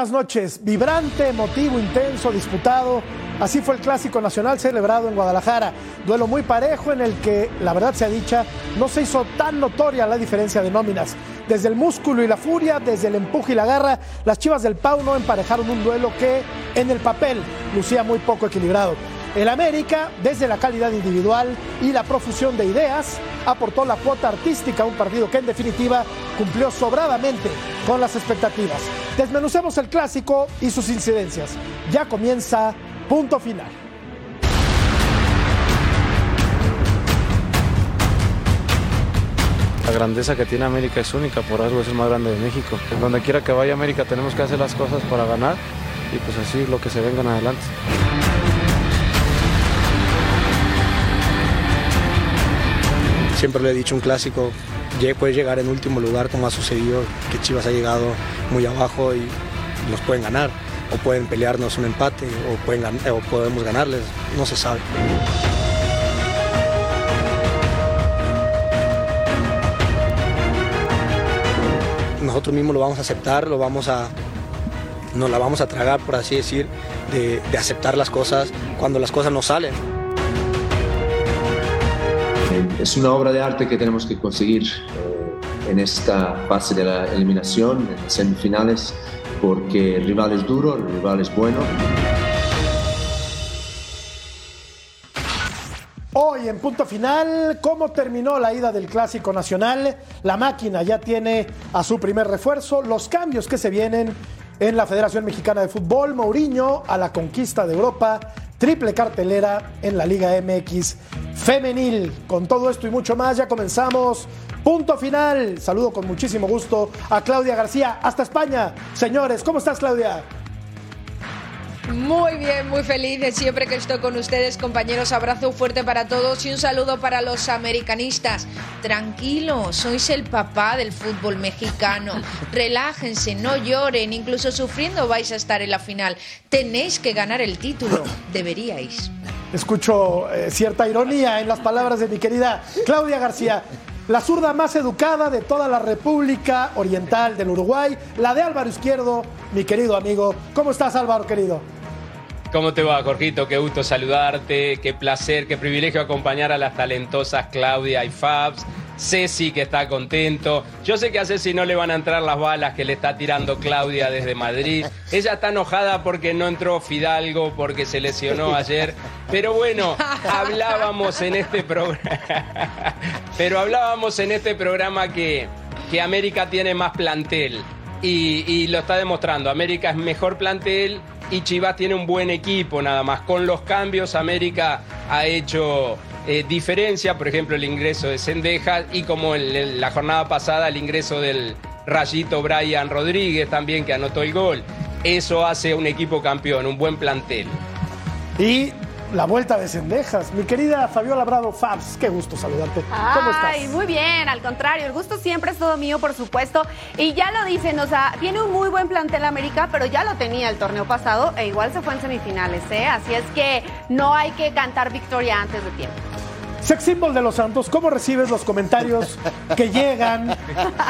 Buenas noches, vibrante, emotivo, intenso, disputado. Así fue el Clásico Nacional celebrado en Guadalajara. Duelo muy parejo en el que, la verdad sea dicha, no se hizo tan notoria la diferencia de nóminas. Desde el músculo y la furia, desde el empuje y la garra, las Chivas del Pau no emparejaron un duelo que, en el papel, lucía muy poco equilibrado. El América, desde la calidad individual y la profusión de ideas, aportó la cuota artística a un partido que en definitiva cumplió sobradamente con las expectativas. Desmenucemos el clásico y sus incidencias. Ya comienza punto final. La grandeza que tiene América es única, por algo es el más grande de México. Donde quiera que vaya América tenemos que hacer las cosas para ganar y pues así lo que se vengan adelante. Siempre le he dicho, un clásico puede llegar en último lugar como ha sucedido, que Chivas ha llegado muy abajo y nos pueden ganar, o pueden pelearnos un empate, o, podemos ganarles, no se sabe. Nosotros mismos lo vamos a aceptar, lo vamos a, nos la vamos a tragar, por así decir, de, de aceptar las cosas cuando las cosas no salen. Es una obra de arte que tenemos que conseguir eh, en esta fase de la eliminación, en las semifinales, porque el rival es duro, el rival es bueno. Hoy en punto final, ¿cómo terminó la ida del Clásico Nacional? La máquina ya tiene a su primer refuerzo, los cambios que se vienen en la Federación Mexicana de Fútbol, Mourinho a la conquista de Europa, triple cartelera en la Liga MX femenil. Con todo esto y mucho más, ya comenzamos. Punto final. Saludo con muchísimo gusto a Claudia García hasta España. Señores, ¿cómo estás, Claudia? Muy bien, muy feliz de siempre que estoy con ustedes, compañeros. Abrazo fuerte para todos y un saludo para los americanistas. Tranquilos, sois el papá del fútbol mexicano. Relájense, no lloren, incluso sufriendo vais a estar en la final. Tenéis que ganar el título, deberíais. Escucho eh, cierta ironía en las palabras de mi querida Claudia García. La zurda más educada de toda la República Oriental del Uruguay, la de Álvaro Izquierdo, mi querido amigo. ¿Cómo estás, Álvaro, querido? ¿Cómo te va, Jorgito? Qué gusto saludarte, qué placer, qué privilegio acompañar a las talentosas Claudia y Fabs. Ceci que está contento. Yo sé que a Ceci no le van a entrar las balas que le está tirando Claudia desde Madrid. Ella está enojada porque no entró Fidalgo, porque se lesionó ayer. Pero bueno, hablábamos en este programa. Pero hablábamos en este programa que, que América tiene más plantel. Y, y lo está demostrando. América es mejor plantel y Chivas tiene un buen equipo nada más. Con los cambios América ha hecho eh, diferencia, por ejemplo el ingreso de Sendejas y como en la jornada pasada el ingreso del Rayito Brian Rodríguez también que anotó el gol. Eso hace un equipo campeón, un buen plantel. Y la vuelta de Cendejas. Mi querida Fabiola Bravo Fabs, qué gusto saludarte. ¿Cómo estás? Ay, muy bien, al contrario, el gusto siempre es todo mío, por supuesto. Y ya lo dicen, o sea, tiene un muy buen plantel América, pero ya lo tenía el torneo pasado e igual se fue en semifinales, ¿eh? Así es que no hay que cantar victoria antes de tiempo. Sex symbol de los Santos, ¿cómo recibes los comentarios que llegan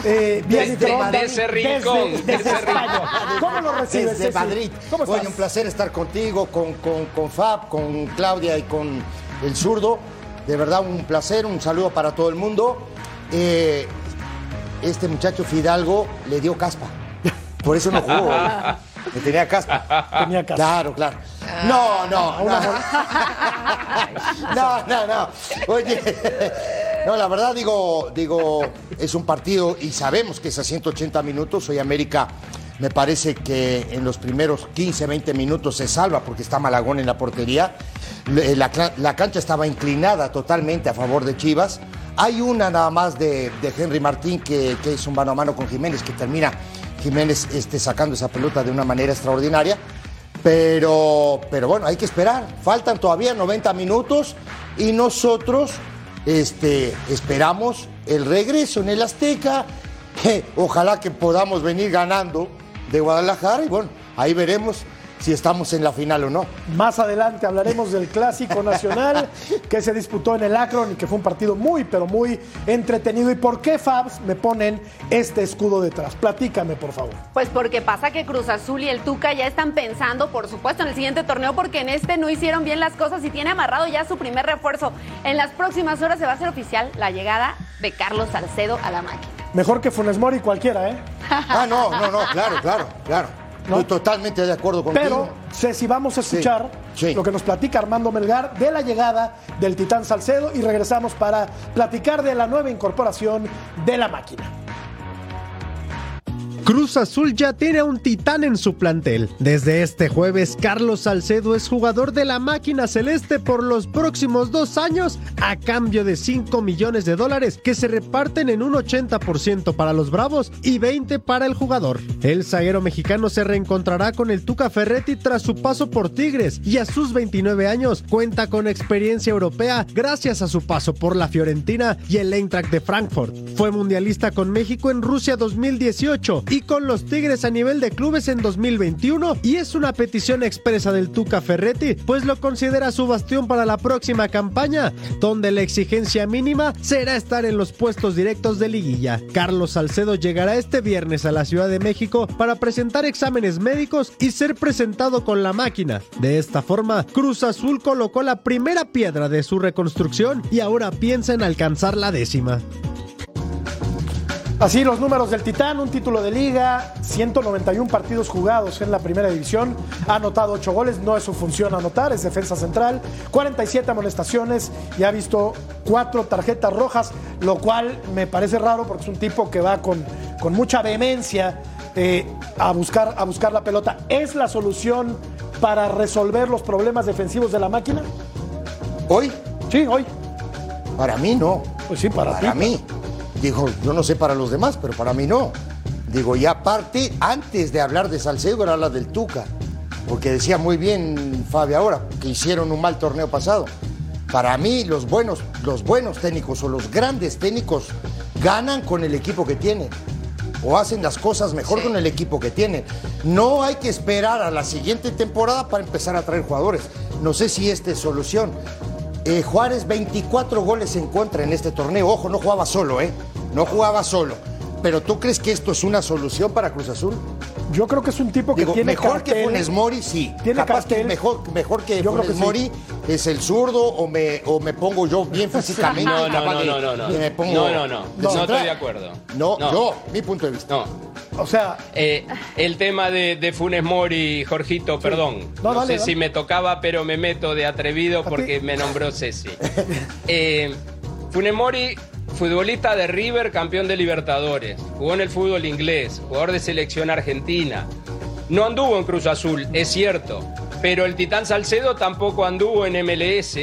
eh, vía Desde- microondas de ese rincón, desde, de desde España? ¿Cómo lo recibes, Desde? Madrid. ¿Cómo estás? Oye, un placer estar contigo, con, con, con Fab, con Claudia y con el zurdo. De verdad, un placer, un saludo para todo el mundo. Eh, este muchacho Fidalgo le dio caspa. Por eso no jugó. Le tenía caspa. Tenía caspa. Claro, claro. No, no, no. No, no, no. Oye, no, la verdad digo, digo, es un partido y sabemos que es a 180 minutos. Hoy América me parece que en los primeros 15, 20 minutos se salva porque está Malagón en la portería. La, la cancha estaba inclinada totalmente a favor de Chivas. Hay una nada más de, de Henry Martín que, que es un mano a mano con Jiménez, que termina Jiménez este, sacando esa pelota de una manera extraordinaria. Pero, pero bueno, hay que esperar. Faltan todavía 90 minutos y nosotros este, esperamos el regreso en el Azteca. que ojalá que podamos venir ganando de Guadalajara y bueno, ahí veremos si estamos en la final o no. Más adelante hablaremos del clásico nacional que se disputó en el Akron y que fue un partido muy, pero muy entretenido. ¿Y por qué, Fabs, me ponen este escudo detrás? Platícame, por favor. Pues porque pasa que Cruz Azul y el Tuca ya están pensando, por supuesto, en el siguiente torneo, porque en este no hicieron bien las cosas y tiene amarrado ya su primer refuerzo. En las próximas horas se va a hacer oficial la llegada de Carlos Salcedo a la máquina. Mejor que Funes Mori cualquiera, ¿eh? Ah, no, no, no, claro, claro, claro. Estoy totalmente de acuerdo contigo. Pero, Ceci, vamos a escuchar lo que nos platica Armando Melgar de la llegada del Titán Salcedo y regresamos para platicar de la nueva incorporación de la máquina. Cruz Azul ya tiene a un titán en su plantel. Desde este jueves, Carlos Salcedo es jugador de la máquina celeste por los próximos dos años a cambio de 5 millones de dólares que se reparten en un 80% para los Bravos y 20 para el jugador. El zaguero mexicano se reencontrará con el Tuca Ferretti tras su paso por Tigres y a sus 29 años cuenta con experiencia europea gracias a su paso por la Fiorentina y el Eintracht de Frankfurt. Fue mundialista con México en Rusia 2018 y con los Tigres a nivel de clubes en 2021 y es una petición expresa del Tuca Ferretti, pues lo considera su bastión para la próxima campaña, donde la exigencia mínima será estar en los puestos directos de liguilla. Carlos Salcedo llegará este viernes a la Ciudad de México para presentar exámenes médicos y ser presentado con la máquina. De esta forma, Cruz Azul colocó la primera piedra de su reconstrucción y ahora piensa en alcanzar la décima. Así los números del Titán, un título de liga, 191 partidos jugados en la primera división, ha anotado 8 goles, no es su función anotar, es defensa central, 47 amonestaciones y ha visto 4 tarjetas rojas, lo cual me parece raro porque es un tipo que va con, con mucha vehemencia eh, a, buscar, a buscar la pelota. ¿Es la solución para resolver los problemas defensivos de la máquina? ¿Hoy? Sí, hoy. Para mí no. Pues sí, para, Para ti. mí. Digo, yo no sé para los demás, pero para mí no. Digo, y aparte, antes de hablar de Salcedo, era la del Tuca. Porque decía muy bien Fabio ahora, que hicieron un mal torneo pasado. Para mí, los buenos, los buenos técnicos o los grandes técnicos ganan con el equipo que tienen. O hacen las cosas mejor con el equipo que tienen. No hay que esperar a la siguiente temporada para empezar a traer jugadores. No sé si esta es solución. Eh, Juárez, 24 goles en contra en este torneo. Ojo, no jugaba solo, ¿eh? No jugaba solo. Pero ¿tú crees que esto es una solución para Cruz Azul? Yo creo que es un tipo que Digo, tiene mejor que cartel. Funes Mori, sí. Tiene Capaz que cartel. mejor, mejor que Funes que sí. Mori es el zurdo o me, o me pongo yo bien físicamente. No, no, no, no, no, no. me pongo No, no, no. No estoy de acuerdo. No, No. yo, mi punto de vista. No. O sea, Eh, el tema de, de Funes Mori, Jorgito, perdón. No, No, dale, sé dale. si me tocaba, pero me meto de atrevido porque me nombró Ceci. Eh, Funes Mori, futbolista de River, campeón de Libertadores. Jugó en el fútbol inglés, jugador de selección argentina. No anduvo en Cruz Azul, es cierto. Pero el Titán Salcedo tampoco anduvo en MLS,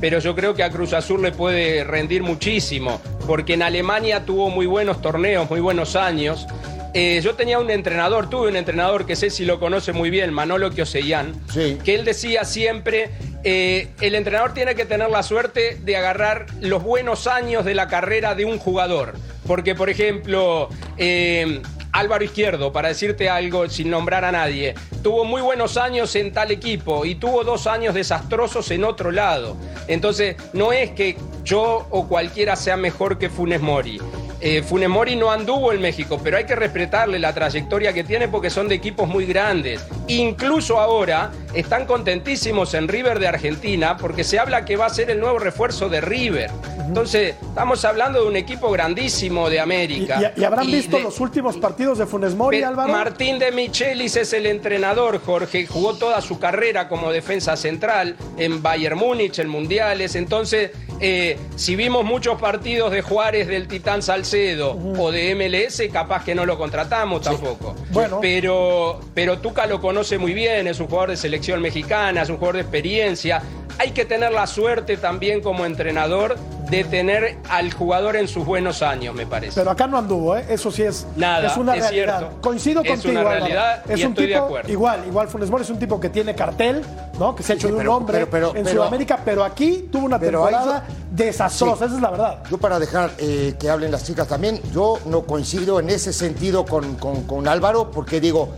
pero yo creo que a Cruz Azul le puede rendir muchísimo, porque en Alemania tuvo muy buenos torneos, muy buenos años. Eh, yo tenía un entrenador, tuve un entrenador que sé si lo conoce muy bien, Manolo Kiosellán, que él decía siempre, eh, el entrenador tiene que tener la suerte de agarrar los buenos años de la carrera de un jugador. Porque, por ejemplo, eh, Álvaro Izquierdo, para decirte algo sin nombrar a nadie, tuvo muy buenos años en tal equipo y tuvo dos años desastrosos en otro lado. Entonces, no es que yo o cualquiera sea mejor que Funes Mori. Eh, Funemori no anduvo en México, pero hay que respetarle la trayectoria que tiene porque son de equipos muy grandes. Incluso ahora están contentísimos en River de Argentina porque se habla que va a ser el nuevo refuerzo de River. Entonces, estamos hablando de un equipo grandísimo de América. ¿Y, habrán visto los últimos partidos de Funes Mori, Álvaro? Martín de Michelis es el entrenador, Jorge. Jugó toda su carrera como defensa central en Bayern Múnich, en Mundiales. Entonces, eh, si vimos muchos partidos de Juárez del Titán Salcedo o de MLS, capaz que no lo contratamos tampoco. Bueno. Pero, pero Tuca lo conoce muy bien, es un jugador de selección mexicana, es un jugador de experiencia. Hay que tener la suerte también como entrenador de tener al jugador en sus buenos años, me parece. Pero acá no anduvo, ¿eh? eso sí es, Nada, es una realidad. Cierto. Coincido es contigo. Una realidad es y un estoy tipo, de acuerdo. Igual, igual Funes Mori es un tipo que tiene cartel, ¿no? Que se ha hecho Sí, de pero- un hombre pero- pero- en pero- Sudamérica, pero aquí tuvo una temporada desastrosa, esa es la verdad. Yo para dejar eh, que hablen las chicas también, yo no coincido en ese sentido con, con- con Álvaro, porque digo,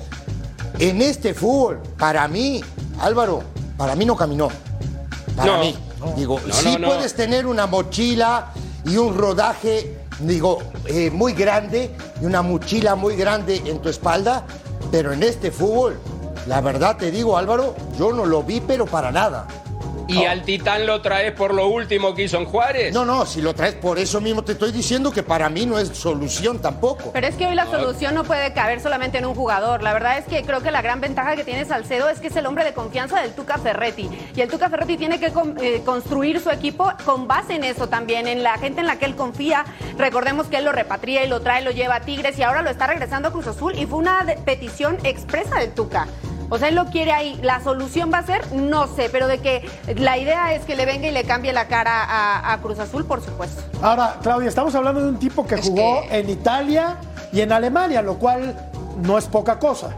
en este fútbol, para mí, Álvaro, para mí no caminó. Para No, mí. Digo, No, sí no, puedes tener una mochila y un rodaje, digo, eh, muy grande y una mochila muy grande en tu espalda, pero en este fútbol, la verdad te digo, Álvaro, yo no lo vi, pero para nada. ¿Y al Titán lo traes por lo último que hizo en Juárez? No, no, si lo traes por eso mismo te estoy diciendo que para mí no es solución tampoco. Pero es que hoy la solución no puede caber solamente en un jugador. La verdad es que creo que la gran ventaja que tiene Salcedo es que es el hombre de confianza del Tuca Ferretti. Y el Tuca Ferretti tiene que con- eh, construir su equipo con base en eso también, en la gente en la que él confía. Recordemos que él lo repatria y lo trae, lo lleva a Tigres y ahora lo está regresando a Cruz Azul. Y fue una petición expresa del Tuca. O sea, él lo quiere ahí. La solución va a ser, no sé, pero de que la idea es que le venga y le cambie la cara a, a Cruz Azul, por supuesto. Ahora, Claudia, estamos hablando de un tipo que jugó en Italia y en Alemania, lo cual no es poca cosa.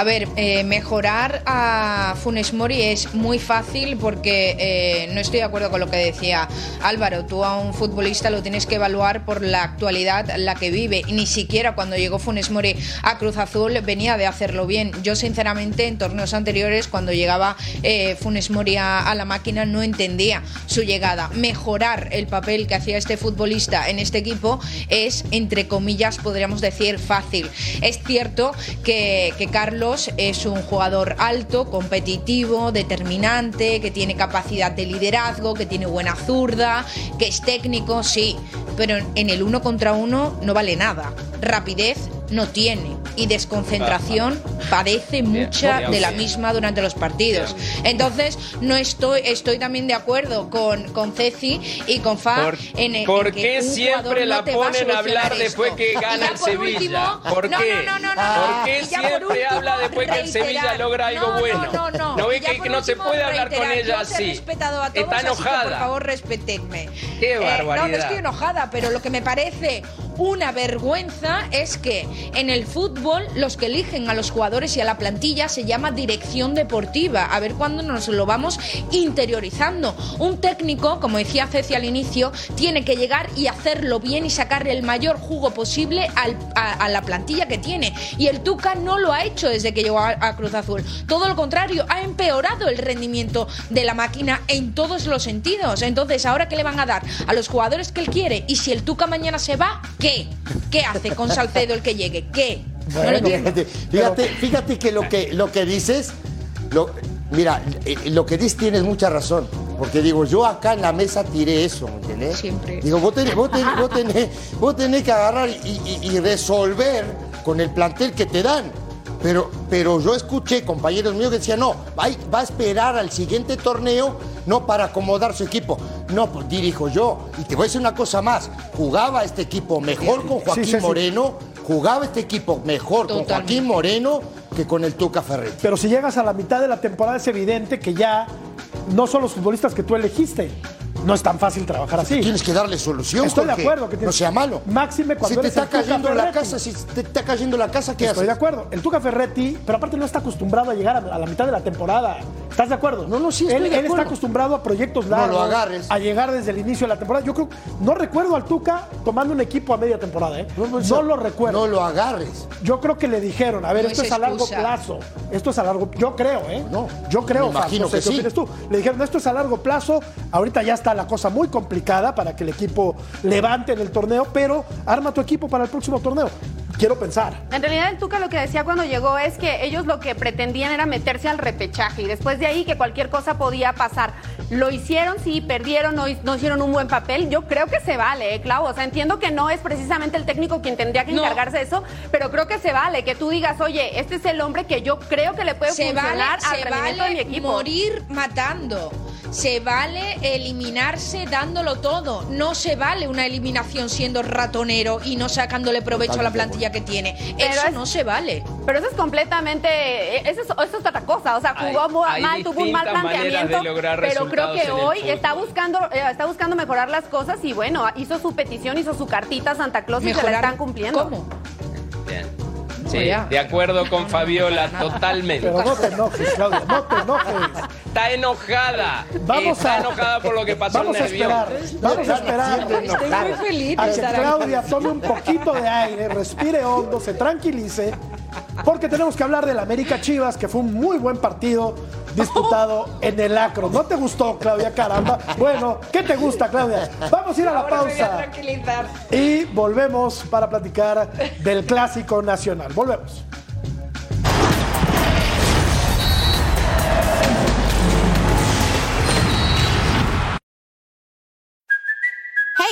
A ver, eh, mejorar a Funes Mori es muy fácil porque eh, no estoy de acuerdo con lo que decía Álvaro. Tú a un futbolista lo tienes que evaluar por la actualidad en la que vive. Ni siquiera cuando llegó Funes Mori a Cruz Azul venía de hacerlo bien. Yo, sinceramente, en torneos anteriores, cuando llegaba eh, Funes Mori a, a la máquina, no entendía su llegada. Mejorar el papel que hacía este futbolista en este equipo es, entre comillas, podríamos decir, fácil. Es cierto que, que Carlos es un jugador alto, competitivo, determinante, que tiene capacidad de liderazgo, que tiene buena zurda, que es técnico, sí, pero en el uno contra uno no vale nada. Rapidez no tiene y desconcentración padece mucha de la misma durante los partidos. Entonces, no estoy, estoy también de acuerdo con, con Ceci y con Fa ¿Por, en, en por que qué siempre la no ponen a hablar después que gana el Sevilla? último- ¿Por no, qué? no, no, no, no. ¿Por qué siempre último, habla después que el Sevilla logra algo No, no, bueno? No, no, ¿No Y ve que, no se puede hablar con ella yo así? respetado a todos, Está así que, enojada. por favor, respetenme. Qué Eh, no, no barbaridad. estoy enojada, pero lo que me parece una vergüenza es que en el fútbol los que eligen a los jugadores y a la plantilla se llama dirección deportiva. A ver cuándo nos lo vamos interiorizando. Un técnico, como decía Ceci al inicio, tiene que llegar y hacerlo bien y sacarle el mayor jugo posible a la plantilla que tiene. Y el Tuca no lo ha hecho desde que llegó a, a Cruz Azul. Todo lo contrario, ha empeorado el rendimiento de la máquina en todos los sentidos. Entonces, ¿ahora qué le van a dar? A los jugadores que él quiere. Y si el Tuca mañana se va, ¿qué? ¿Qué hace con Salcedo el que llegue? ¿Qué? Fíjate, fíjate, fíjate que lo que lo que dices, lo- mira, eh, lo que dices tienes mucha razón. Porque digo, yo acá en la mesa tiré eso, ¿me entendés? Siempre. Digo, vos tenés, vos tenés, vos tenés- vos tenés que agarrar y, y- y resolver con el plantel que te dan. Pero, pero yo escuché compañeros míos que decían, no, va, a- va a esperar al siguiente torneo, no para acomodar su equipo. No, pues dirijo yo. Y te voy a decir una cosa más. Jugaba este equipo mejor con Joaquín sí, sí. Moreno, jugaba este equipo mejor con. Joaquín Moreno que con el Tuca Ferretti. Pero si llegas a la mitad de la temporada es evidente que ya no son los futbolistas que tú elegiste. No es tan fácil trabajar así. Tienes que darle solución. Estoy de acuerdo que no sea malo. Máxime cuando si te está cayendo la casa, si te está cayendo la casa, ¿qué Estoy de acuerdo. El Tuca Ferretti, pero aparte no está acostumbrado a llegar a la mitad de la temporada. ¿Estás de acuerdo? No, no, sí, Él, está acostumbrado a proyectos No largos. lo agarres. A llegar desde el inicio de la temporada. Yo creo, no recuerdo al Tuca tomando un equipo a media temporada, ¿eh? No, lo recuerdo. No lo agarres. Yo creo que le dijeron, a ver, No esto es es a largo plazo. Esto es a largo Yo creo, ¿eh? No, Yo creo, me imagino no sé que qué sí. opinas tú. Le dijeron, esto es a largo plazo. Ahorita ya está la cosa muy complicada para que el equipo levante en el torneo, pero arma tu equipo para el próximo torneo. Quiero pensar. En realidad el Tuca lo que decía cuando llegó es que ellos lo que pretendían era meterse al repechaje y después de ahí que cualquier cosa podía pasar. Lo hicieron, sí, perdieron, no, no hicieron un buen papel. Yo creo que se vale, ¿eh, Clau? O sea, entiendo que no es precisamente el técnico quien tendría que No. encargarse de eso, pero creo que se vale que tú digas, oye, este es el hombre que yo creo que le puede se vale, funcionar al se rendimiento de mi vale equipo. morir matando. Se vale eliminarse dándolo todo. No se vale una eliminación siendo ratonero y no sacándole provecho a la plantilla que tiene. Pero Eso es- no se vale. Pero eso es completamente, eh, eso es, eso es otra cosa. O sea, jugó Hay- mu- hay mal, tuvo un mal planteamiento, pero creo que hoy está buscando, eh, está buscando mejorar las cosas y bueno, hizo su petición, hizo su cartita a Santa Claus y se la están cumpliendo. ¿Cómo? Bien. Sí, Oye. de acuerdo con Fabiola, totalmente. Pero no te enojes, Claudia, no te enojes. Está enojada. Vamos Está a- enojada por lo que pasó Vamos en a el avión. esperar, vamos a esperar Estoy muy feliz de a que. Claudia tome un poquito de aire, respire hondo, se tranquilice, porque tenemos que hablar del América Chivas, que fue un muy buen partido disputado en el Acro. ¿No te gustó, Claudia? Caramba. Bueno, ¿qué te gusta, Claudia? Vamos a ir a la Ahora me voy a pausa tranquilizar. y volvemos para platicar del Clásico Nacional. Volvemos.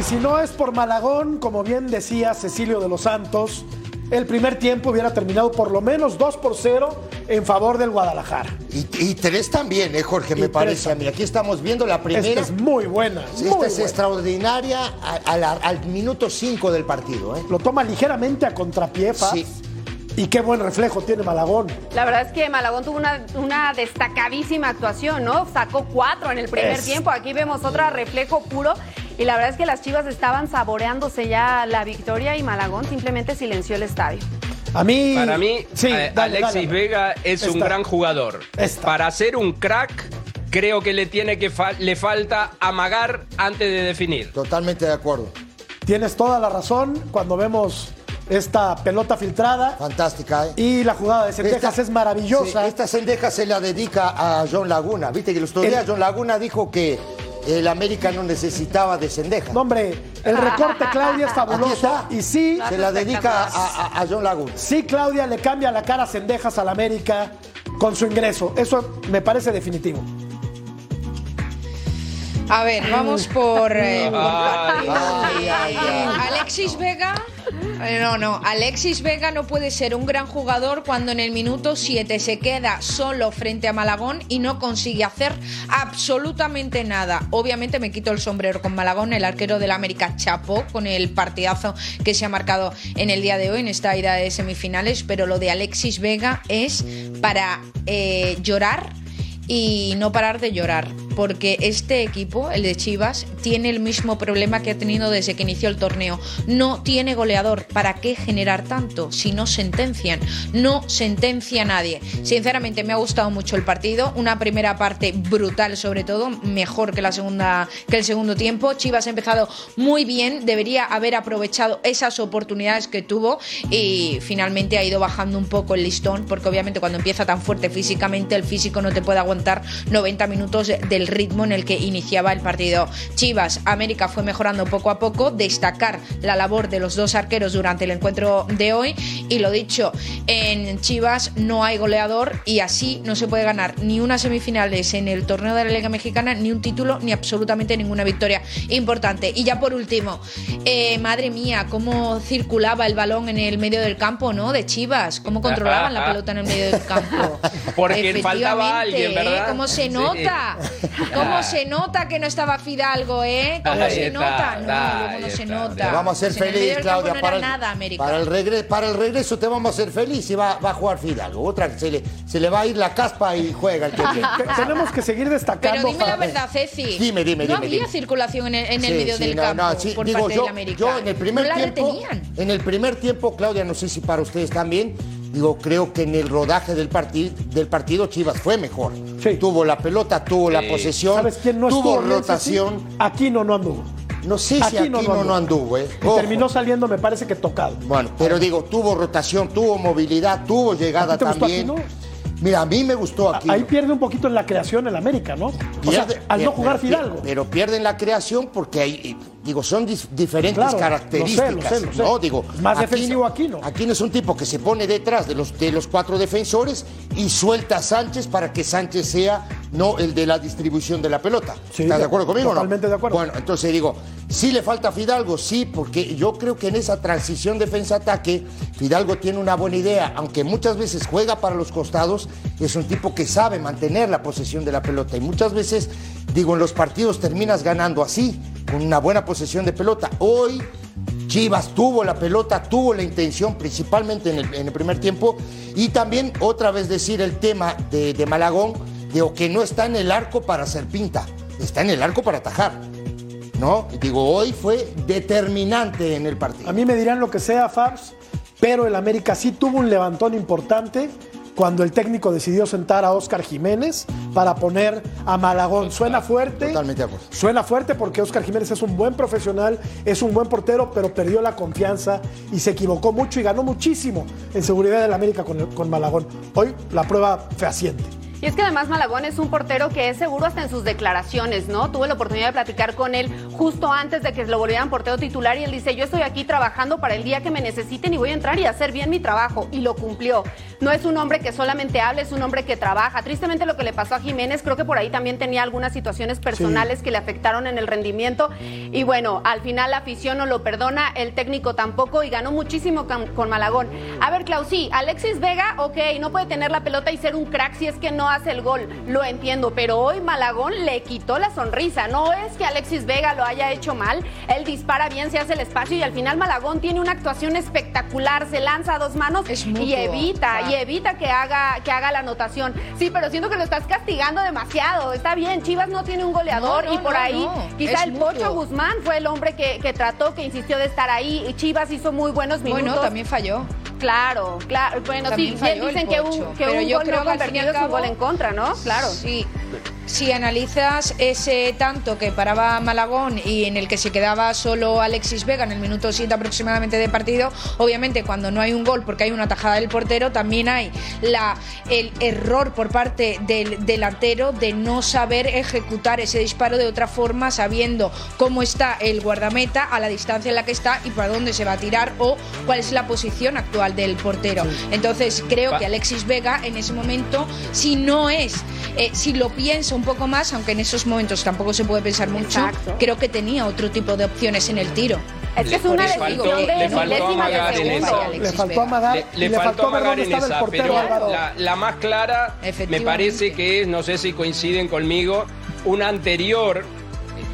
Y si no es por Malagón, como bien decía Cecilio de los Santos, el primer tiempo hubiera terminado por lo menos 2 por 0 en favor del Guadalajara. Y, y tres también, ¿eh, Jorge? Y Me parece a mí. Aquí estamos viendo la primera. Esta es muy buena. Sí, muy Esta es buena. extraordinaria a- a la- al minuto 5 del partido. ¿eh? Lo toma ligeramente a contrapié. Sí. Y qué buen reflejo tiene Malagón. La verdad es que Malagón tuvo una, una destacadísima actuación, ¿no? Sacó cuatro en el primer Es- tiempo. Aquí vemos otra reflejo puro. Y la verdad es que las chivas estaban saboreándose ya la victoria y Malagón simplemente silenció el estadio. A mí. Para mí, sí, eh, dale, Alexis dale. Vega es un gran jugador. Está. Para ser un crack, creo que le tiene que fa- le falta amagar antes de definir. Totalmente de acuerdo. Tienes toda la razón cuando vemos esta pelota filtrada. Fantástica, ¿eh? Y la jugada de Sendejas Esta- es maravillosa. Sí, esta sendeja se la dedica a John Laguna. Viste que el otro El- día John Laguna dijo que el América no necesitaba de sendeja. No, hombre, el recorte Claudia es fabuloso. está. Y sí, Se la dedica a, a- a John Laguna. sí, Claudia le cambia la cara a Sendejas al América con su ingreso. Eso me parece definitivo. A ver, vamos por. eh, por Ay, partes. ay, ay, ay. Alexis Vega. eh, No, no. Alexis Vega no puede ser un gran jugador cuando en el minuto 7 se queda solo frente a Malagón y no consigue hacer absolutamente nada. Obviamente me quito el sombrero con Malagón, el arquero del América Chapo, con el partidazo que se ha marcado en el día de hoy, en esta ida de semifinales. Pero lo de Alexis Vega es para eh, llorar y no parar de llorar, porque este equipo, el de Chivas, tiene el mismo problema que ha tenido desde que inició el torneo. No tiene goleador. ¿Para qué generar tanto si no sentencian? No sentencia a nadie. Sinceramente, me ha gustado mucho el partido. Una primera parte brutal, sobre todo, mejor que la segunda, que el segundo tiempo. Chivas ha empezado muy bien, debería haber aprovechado esas oportunidades que tuvo y finalmente ha ido bajando un poco el listón, porque obviamente cuando empieza tan fuerte físicamente, el físico no te puede aguantar 90 minutos del el ritmo en el que iniciaba el partido Chivas. América fue mejorando poco a poco, destacar la labor de los dos arqueros durante el encuentro de hoy y lo dicho, en Chivas no hay goleador y así no se puede ganar ni unas semifinales en el torneo de la Liga Mexicana, ni un título, ni absolutamente ninguna victoria importante. Y ya por último, eh, madre mía, cómo circulaba el balón en el medio del campo, ¿no? De Chivas, cómo controlaban la pelota en el medio del campo. Porque faltaba alguien, ¿verdad? ¿Eh? ¿Cómo se Sí. nota? ¿Cómo se nota que no estaba Fidalgo, eh? ¿Cómo Ahí se está, nota? No, está, no se está. nota. Te vamos a ser Pues feliz, Claudia. no para, el, nada, América. para, el regreso, para el regreso te vamos a hacer feliz y va, va a jugar Fidalgo. Otra que se le, se le va a ir la caspa y juega el que viene. Tenemos que seguir destacando. Pero dime la verdad, Ceci. Dime, dime, No dime, había dime. circulación en el, en el Sí, medio sí, del no, campo no, sí, por digo, parte yo, del América. yo en el primer no la tiempo, en el primer tiempo, Claudia, no sé si para ustedes también, digo, creo que en el rodaje del, partido del partido Chivas fue mejor. Tuvo la pelota, tuvo la Sí. posesión, ¿Sabes quién no tuvo rotación. Ceci? Aquino no anduvo. No sé si Aquino no anduvo, ¿eh? Y terminó saliendo, me parece que tocado. Bueno, pero digo, tuvo rotación, tuvo movilidad, tuvo llegada ¿A ti te gustó también. Aquino? Mira, a mí me gustó aquí. Ahí pierde un poquito en la creación el América, ¿no? O sea, Pierde- al no pier- jugar pero, Fidalgo. Pero pierden la creación porque eh, digo, son dif- diferentes Claro, características. lo sé, lo sé, lo sé. ¿no? Digo, más Aquino- defensivo Aquino. Aquino es un tipo que se pone detrás de los, de los cuatro defensores y suelta a Sánchez para que Sánchez sea no el de la distribución de la pelota. Sí, ¿Estás de acuerdo conmigo o no? totalmente de acuerdo. Bueno, entonces digo, sí le falta a Fidalgo, sí, porque yo creo que en esa transición defensa-ataque, Fidalgo tiene una buena idea, aunque muchas veces juega para los costados, es un tipo que sabe mantener la posesión de la pelota y muchas veces, digo, en los partidos terminas ganando así, con una buena posesión de pelota. Hoy Chivas tuvo la pelota, tuvo la intención, principalmente en el, en el primer tiempo, y también otra vez decir el tema de, de Malagón, digo, que no está en el arco para hacer pinta, está en el arco para atajar. ¿No? Digo, hoy fue determinante en el partido. A mí me dirán lo que sea, Fabs, pero el América sí tuvo un levantón importante cuando el técnico decidió sentar a Óscar Jiménez para poner a Malagón. Suena fuerte. Totalmente de acuerdo. Suena fuerte porque Óscar Jiménez es un buen profesional, es un buen portero, pero perdió la confianza y se equivocó mucho y ganó muchísimo en seguridad del América con, el- con Malagón. Hoy la prueba fehaciente. Y es que además Malagón es un portero que es seguro hasta en sus declaraciones, ¿no? Tuve la oportunidad de platicar con él justo antes de que lo volvieran portero titular y él dice, yo estoy aquí trabajando para el día que me necesiten y voy a entrar y hacer bien mi trabajo. Y lo cumplió. No es un hombre que solamente habla, es un hombre que trabaja. Tristemente lo que le pasó a Jiménez, creo que por ahí también tenía algunas situaciones personales que le afectaron en el rendimiento. Y bueno, al final la afición no lo perdona, el técnico tampoco y ganó muchísimo con, con Malagón. A ver, Clausí, Alexis Vega, ok, no puede tener la pelota y ser un crack si es que no hace el gol, lo entiendo, pero hoy Malagón le quitó la sonrisa. No es que Alexis Vega lo haya hecho mal, él dispara bien, se hace el espacio y al final Malagón tiene una actuación espectacular, se lanza a dos manos y evita, Ah. y evita que haga, que haga la anotación. Sí, pero siento que lo estás castigando demasiado. Está bien, Chivas no tiene un goleador No, no, y por no, ahí quizá Es el Pocho. Guzmán fue el hombre que, que trató, que insistió de estar ahí. Y Chivas hizo muy buenos minutos. Bueno, también falló. Claro, claro. Bueno, También sí, bien dicen que un, que pero un yo gol creo no que convertido es un gol en contra, ¿no? Claro. Sí. Si analizas ese tanto que paraba Malagón y en el que se quedaba solo Alexis Vega en el minuto 7 aproximadamente de partido, obviamente cuando no hay un gol porque hay una tajada del portero, también hay la, el error por parte del delantero de no saber ejecutar ese disparo de otra forma, sabiendo cómo está el guardameta, a la distancia en la que está y para dónde se va a tirar o cuál es la posición actual del portero. Entonces creo que Alexis Vega en ese momento, si no es, eh, si lo piensa un poco más, aunque en esos momentos tampoco se puede pensar mucho, Exacto. creo que tenía otro tipo de opciones en el tiro. Es que es una decisión digo que de le faltó de amagar en segundo. esa. Le faltó amagar Le, y le le faltó amagar en esa, portero pero la, la más clara me parece que es, no sé si coinciden conmigo, una anterior,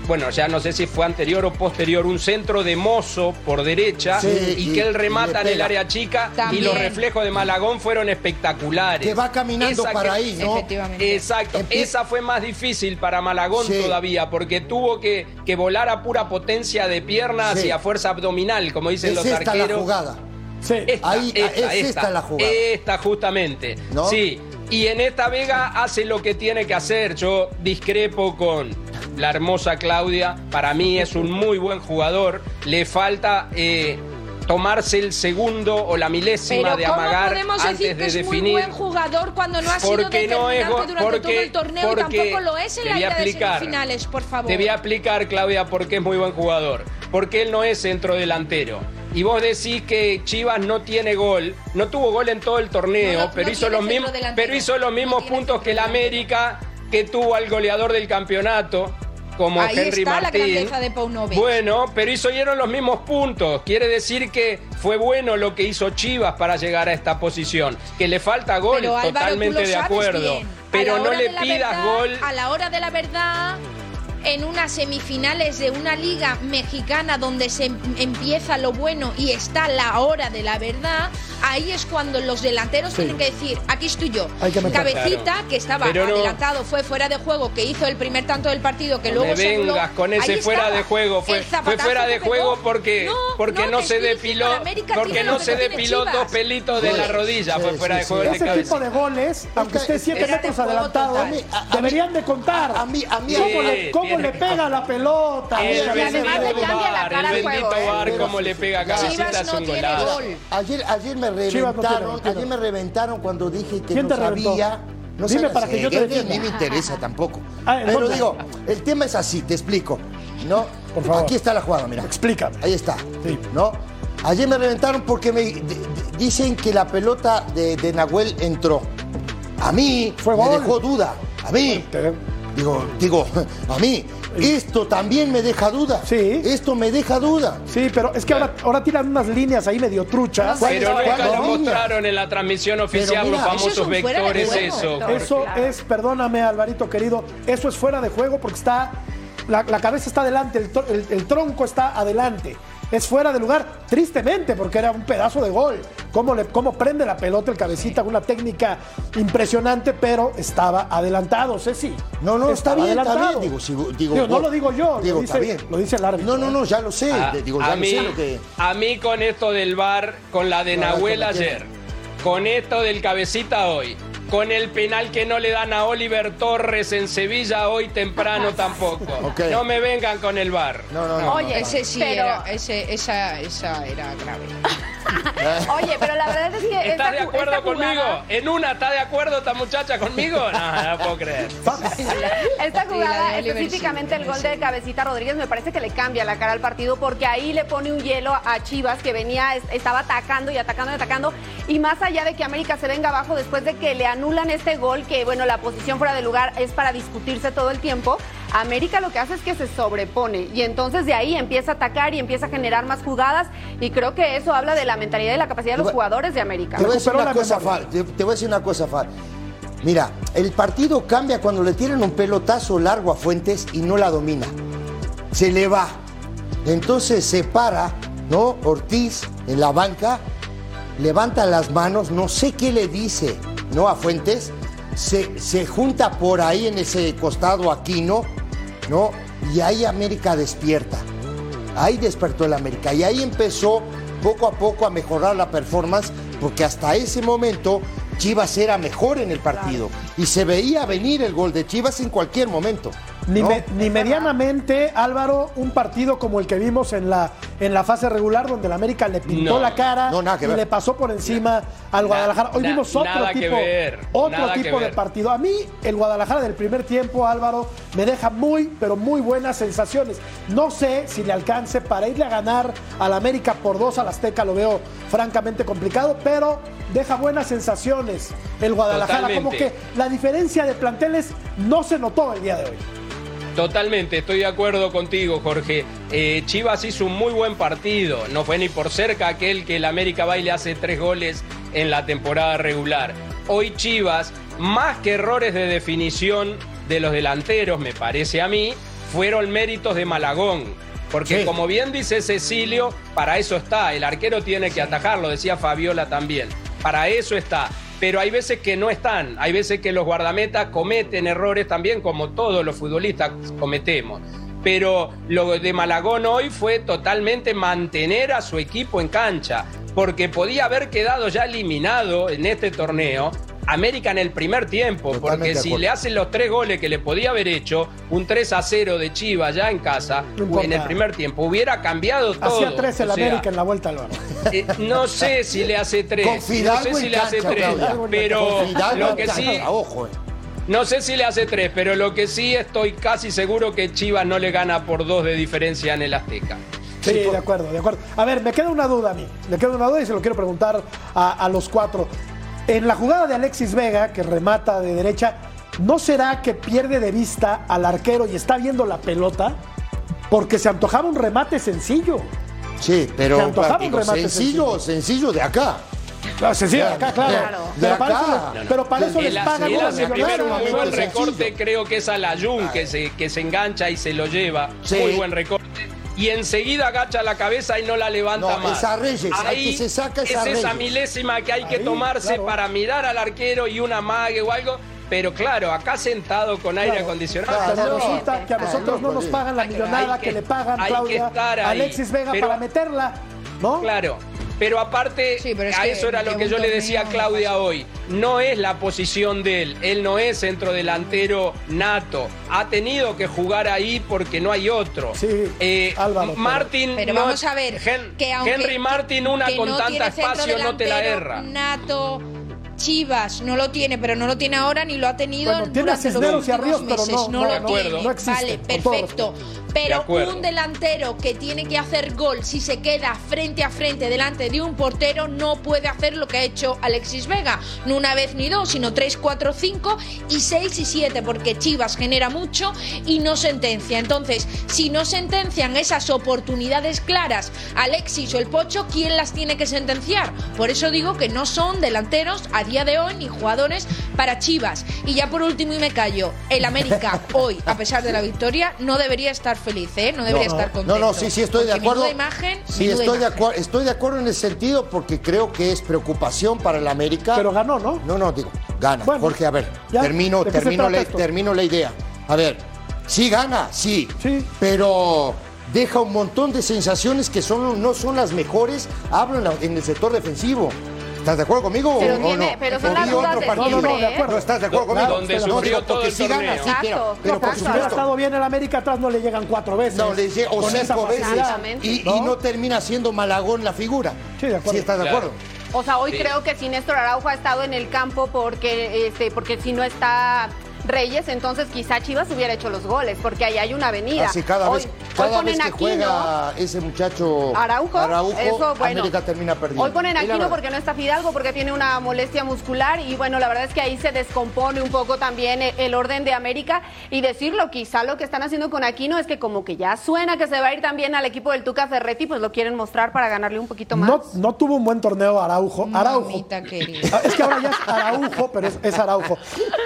bueno, ya no sé si fue anterior o posterior, un centro de Mozo por derecha Sí, y, y- que él remata en el área chica y los reflejos de Malagón fueron espectaculares. Que va caminando Esa para que- ahí, ¿no? Efectivamente. Exacto, Empie- esa fue más difícil para Malagón Sí. todavía, porque tuvo que, que volar a pura potencia de piernas Sí. y a fuerza abdominal, como dicen Es los esta la arqueros. jugada. Sí. Esta, Ahí, esta, es esta la jugada. Esta justamente. ¿No? Sí. Y en esta Vega hace lo que tiene que hacer. Yo discrepo con la hermosa Claudia. Para mí es un muy buen jugador. Le falta eh, tomarse el segundo o la milésima Pero de ¿cómo amagar podemos antes decir que de es muy definir. buen jugador cuando no ha sido Porque no es durante porque- todo el torneo y porque tampoco lo es en la de semifinales, por favor? Te voy a explicar, Claudia, por qué es muy buen jugador. Porque él no es centro delantero. Y vos decís que Chivas no tiene gol, no tuvo gol en todo el torneo, No, no, pero, no hizo los mismos, centrodelantero. pero hizo los mismos puntos que el América, que tuvo al goleador del campeonato, como Ahí Henry está la Martín. grandeza de Paunovic. Bueno, pero hizo los mismos puntos. Quiere decir que fue bueno lo que hizo Chivas para llegar a esta posición. Que le falta gol, Pero, totalmente de acuerdo. bien. Pero no le pidas verdad- gol. A la hora de la verdad, en unas semifinales de una liga mexicana donde se em- empieza lo bueno y está la hora de la verdad, ahí es cuando los delanteros Sí. tienen que decir, aquí estoy yo. Hay que. Cabecita, Claro. que estaba no- adelantado, fue fuera de juego, que hizo el primer tanto del partido, que No luego se anuló. vengas con ese Ahí fuera estaba. de juego. Fue, fue fuera de juego porque No, porque no, se depiló porque no se depiló dos pelitos de Sí, la rodilla. sí, fue sí, fuera de juego de Ese cabeza. tipo de goles, aunque esté siete metros adelantado, deberían de contar. A mí, a mí, ¿Cómo, Sí, le, cómo tiene- le pega la pelota? El además bendito le cambia la bar, cara al el bendito juego, ¿eh? bar, sí. le pega un golazo. Ayer, ayer me reventaron, ayer me reventaron cuando dije que ¿Quién no sabía. No Dime para que yo te defienda. Ni me interesa tampoco. Ah, ¿en Pero digo, el tema es así, te explico. ¿No? Por favor. Aquí está la jugada, mira. Explícame. Ahí está. Sí. ¿No? Ayer me reventaron porque me dicen que la pelota de, de Nahuel entró. A mí Fue me gol. dejó duda. A mí. Digo, digo, a mí. Esto también me deja duda. Sí. Esto me deja duda. Sí, pero es que ahora, ahora tiran unas líneas ahí medio truchas. Pero ¿Cuál- nunca lo mostraron en la transmisión oficial mira, los famosos vectores, juego. eso. Eso Claro. es, perdóname, Alvarito querido, eso es fuera de juego porque está. La, la cabeza está adelante, el, tro- el- el tronco está adelante. Es fuera de lugar, tristemente, porque era un pedazo de gol. Cómo, le, cómo prende la pelota el cabecita, con una técnica impresionante, pero estaba adelantado, Ceci. No, no, está Estaba bien, está bien. Digo, si- digo, Digo, no lo digo yo, digo, lo, está dice, bien. lo dice el árbitro. No, no, no, ya lo sé. A, digo, a ya lo mí, sé lo que. a mí con esto del bar, con la de No, Nahuel ayer, con esto del cabecita hoy, con el penal que no le dan a Oliver Torres en Sevilla hoy temprano tampoco. No me vengan con el bar. No, no, no. Oye, Ese sí pero- era, ese, esa, esa era grave. Oye, pero la verdad es que. ¿Estás de acuerdo esta conmigo? jugada- ¿En una está de acuerdo esta muchacha conmigo? No, no puedo creer. Esta jugada, específicamente el gol de Cabecita Rodríguez, me parece que le cambia la cara al partido porque ahí le pone un hielo a Chivas que venía, es- estaba atacando y atacando y atacando. Y más allá de que América se venga abajo después de que le anulan este gol, que bueno, la posición fuera de lugar es para discutirse todo el tiempo. América lo que hace es que se sobrepone y entonces de ahí empieza a atacar y empieza a generar más jugadas y creo que eso habla de la mentalidad y la capacidad de los jugadores de América. Te voy a decir una cosa. Fal. Te, te voy a decir una cosa, Fal. Mira, el partido cambia cuando le tiran un pelotazo largo a Fuentes y no la domina. Se le va. Entonces se para, ¿no? Ortiz en la banca, levanta las manos, no sé qué le dice, ¿no? A Fuentes. Se, se junta por ahí en ese costado Aquino, ¿no? Y ahí América despierta. Ahí despertó el América y ahí empezó poco a poco a mejorar la performance porque hasta ese momento Chivas era mejor en el partido y se veía venir el gol de Chivas en cualquier momento. Ni, ¿no? me- ni medianamente, Álvaro, un partido como el que vimos en la, en la fase regular, donde el América le pintó No. la cara No, nada que y le pasó por encima al Guadalajara. Hoy na- vimos otro tipo, ver, otro tipo de partido. A mí, el Guadalajara del primer tiempo, Álvaro, me deja muy, pero muy buenas sensaciones. No sé si le alcance para irle a ganar al América por dos al Azteca, lo veo francamente complicado, pero deja buenas sensaciones el Guadalajara. Como que la diferencia de planteles no se notó el día de hoy. Totalmente, estoy de acuerdo contigo, Jorge. Eh, Chivas hizo un muy buen partido. No fue ni por cerca aquel que el América va y le hace tres goles en la temporada regular. Hoy Chivas, más que errores de definición de los delanteros, me parece a mí, fueron méritos de Malagón. Porque Sí. como bien dice Cecilio, para eso está. El arquero tiene que atajarlo, decía Fabiola también. Para eso está. Pero hay veces que no están. Hay veces que los guardametas cometen errores también, como todos los futbolistas cometemos. Pero lo de Malagón hoy fue totalmente mantener a su equipo en cancha. Porque podía haber quedado ya eliminado en este torneo América en el primer tiempo, Totalmente porque si le hacen los tres goles que le podía haber hecho, un 3 a 0 de Chivas ya en casa, No en el primer tiempo, hubiera cambiado todo. Hacía 13 el O sea, América en la vuelta al eh, no sé si le hace tres. Con no sé si le hace tres. Claudia. Pero lo que sí. Ojo, eh. No sé si le hace tres, pero lo que sí estoy casi seguro que Chivas no le gana por dos de diferencia en el Azteca. Sí, de acuerdo, de acuerdo. A ver, me queda una duda a mí. Me queda una duda y se lo quiero preguntar a, a los cuatro. En la jugada de Alexis Vega, que remata de derecha, ¿no será que pierde de vista al arquero y está viendo la pelota? Porque se antojaba un remate sencillo. Sí, pero Se antojaba un remate sencillo, sencillo de acá. No, sencillo, de acá, claro. Claro. Pero para eso, acá. pero para eso les hace- pagan un millonada. muy buen sencillo. recorte, creo que es a la Jun que se, que se engancha y se lo lleva. Sí. Muy buen recorte. Y enseguida agacha la cabeza y no la levanta No, más. es a Reyes, Ahí que se saca es a esa milésima que hay que tomarse claro. para mirar al arquero y una mague o algo. Pero claro, acá sentado con aire Claro. acondicionado. Pero no. resulta que a nosotros no nos pagan la Hay que- millonada que le pagan, Claudia, estar a ahí. Alexis Vega Pero- para meterla, ¿no? Claro. Pero aparte, Sí, pero es a eso era lo que yo le decía a Claudia hoy. No es la posición de él. Él no es centrodelantero nato. Ha tenido que jugar ahí porque no hay otro. Sí, Eh, Álvaro, pero- Martin. Pero no- vamos a ver, Hen- que aunque- Henry Martin, una que con no tanta tiene espacio, no te la erra. Nato, Chivas no lo tiene, pero no lo tiene ahora ni lo ha tenido Bueno, durante los últimos pero meses. no- No, no, lo tiene. no existe, vale, perfecto. Pero un delantero que tiene que hacer gol si se queda frente a frente delante de un portero no puede hacer lo que ha hecho Alexis Vega. No una vez ni dos, sino tres, cuatro, cinco y seis y siete, porque Chivas genera mucho y no sentencia. Entonces, si no sentencian esas oportunidades claras, Alexis o el Pocho, ¿quién las tiene que sentenciar? Por eso digo que no son delanteros a día de hoy ni jugadores para Chivas. Y ya por último, y me callo, el América hoy, a pesar de la victoria, no debería estar feliz, ¿eh? No debería no, estar contento. No, no, sí, sí, estoy de acuerdo. Imagen, sí, estoy de, imagen. acuerdo, estoy de acuerdo en ese sentido porque creo que es preocupación para el América. Pero ganó, ¿no? No, no, digo, gana. Bueno, Jorge, a ver, ¿ya? termino, ¿De qué se termino, la, termino la idea. A ver, sí gana, sí, Sí. pero deja un montón de sensaciones que son, no son las mejores. Hablo en, la- en el sector defensivo. ¿Estás de acuerdo conmigo Pero o, tiene- no? pero son ¿O las dudas otro de siempre, No, no, de ¿eh? acuerdo. No estás de acuerdo conmigo. Donde No, digo, todo porque el sí gana, torneo. sí, pero, por. Si supuesto. estado bien el América atrás no le llegan cuatro veces. No, le decía, o cinco veces. Y, ¿no? y no termina siendo Malagón la figura. Sí, de acuerdo. estás de Claro. acuerdo. O sea, hoy Sí. creo que si Néstor Araujo ha estado en el campo porque, este, porque si no está Reyes, entonces quizá Chivas hubiera hecho los goles, porque ahí hay una avenida. Así cada hoy, vez, cada ponen vez que aquí, juega ese muchacho Araujo, eso, bueno. América termina perdiendo. Hoy ponen Aquino verdad- porque no está Fidalgo, porque tiene una molestia muscular y bueno, la verdad es que ahí se descompone un poco también el, el orden de América y decirlo, quizá lo que están haciendo con Aquino es que como que ya suena que se va a ir también al equipo del Tuca Ferretti, pues lo quieren mostrar para ganarle un poquito más. No, no tuvo un buen torneo Araujo. Araujo. Querida. Ah, Es que ahora ya es Araujo, pero es, es Araujo.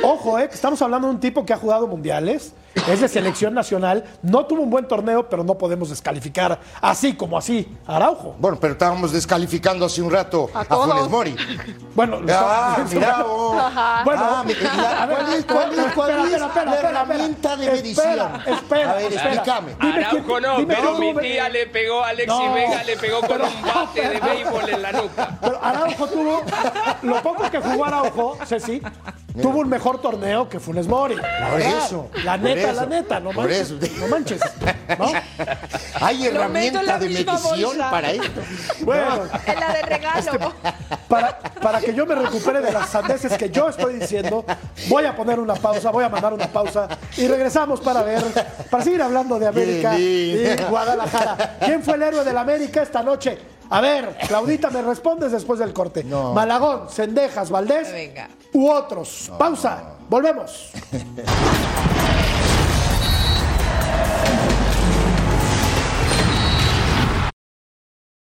Ojo, eh, que estamos hablando de un tipo que ha jugado mundiales, es de selección nacional, no tuvo un buen torneo, pero no podemos descalificar así como así a Araujo. Bueno, pero estábamos descalificando hace un rato A a. Funes Mori. Bueno, Ah, mira, oh. Bueno, Ah, mi- la- a ver, ¿cuál es, cuál es, cuál espera, es espera, espera, la espera, herramienta de espera, medición? Espera, A ver, explícame. Dime Araujo quién- no, dime pero mi tía le pegó a Alexis No. Vega, le pegó con Pero- un bate de béisbol en la nuca. Pero Araujo tuvo, lo poco que jugó Araujo, Ceci, tuvo un mejor torneo que Funes Mori. Por eso, La por neta, eso, la neta, no por manches. eso. No manches. ¿no? Hay herramienta la de medición bolsa. para esto. Bueno, Es la de regalo. para, para que yo me recupere de las sandeces que yo estoy diciendo, voy a poner una pausa, voy a mandar una pausa y regresamos para ver, para seguir hablando de América Bien, y. Guadalajara. ¿Quién fue el héroe del América esta noche? A ver, Claudita, me respondes después del corte. No. Malagón, Cendejas, Valdés Venga. u otros. Pausa, volvemos.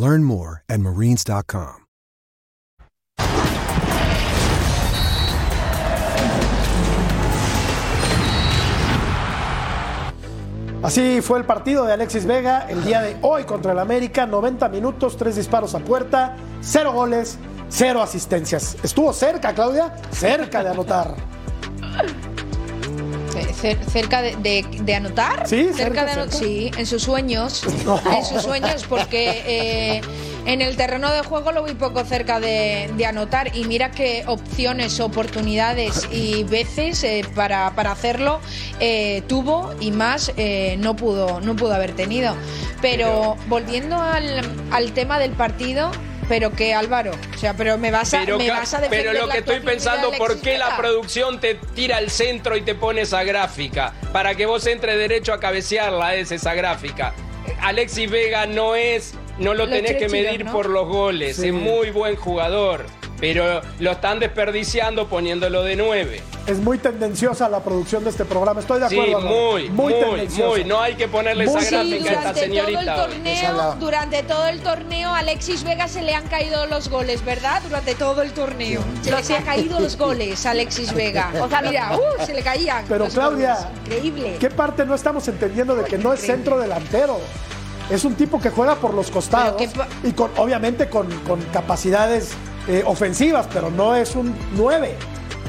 Learn more at marines.com. Así fue el partido de Alexis Vega el día de hoy contra el América. 90 minutos, 3 disparos a puerta, 0 goles, 0 asistencias. Estuvo cerca, Claudia, cerca de anotar. Cerca de, de, de, anotar. Sí, cerca, cerca de cerca. Sí, en sus sueños. No. En sus sueños, porque eh, en el terreno de juego lo vi poco cerca de, de, anotar. Y mira qué opciones, oportunidades y veces eh, para, para, hacerlo eh, tuvo y más no, pudo, no pudo haber tenido. Pero, volviendo al, al tema del partido, pero que Álvaro, o sea, pero me vas a, pero, me vas a defender Pero lo la que estoy pensando, ¿por qué la producción te tira al centro y te pone esa gráfica? Para que vos entre derecho a cabecearla es esa gráfica. Alexis Vega no es, no lo, Lo tenés que medir ¿no? por los goles, Sí. es muy buen jugador, pero lo están desperdiciando poniéndolo de nueve. Es muy tendenciosa la producción de este programa. Estoy de Sí, acuerdo. Álvaro. muy, muy, tendenciosa. muy. No hay que ponerle Muy esa Sí, gráfica a esta durante todo el señorita. torneo, la- durante todo el torneo, a Alexis Vega se le han caído los goles, ¿verdad? Durante todo el torneo. Se les han caído los goles a Alexis Vega. O sea, mira, uh, se le caían. Pero los Claudia, goles. increíble. ¿qué parte no estamos entendiendo de que no es centro delantero? Es un tipo que juega por los costados y con, obviamente con, con capacidades eh, ofensivas, pero no es un 9.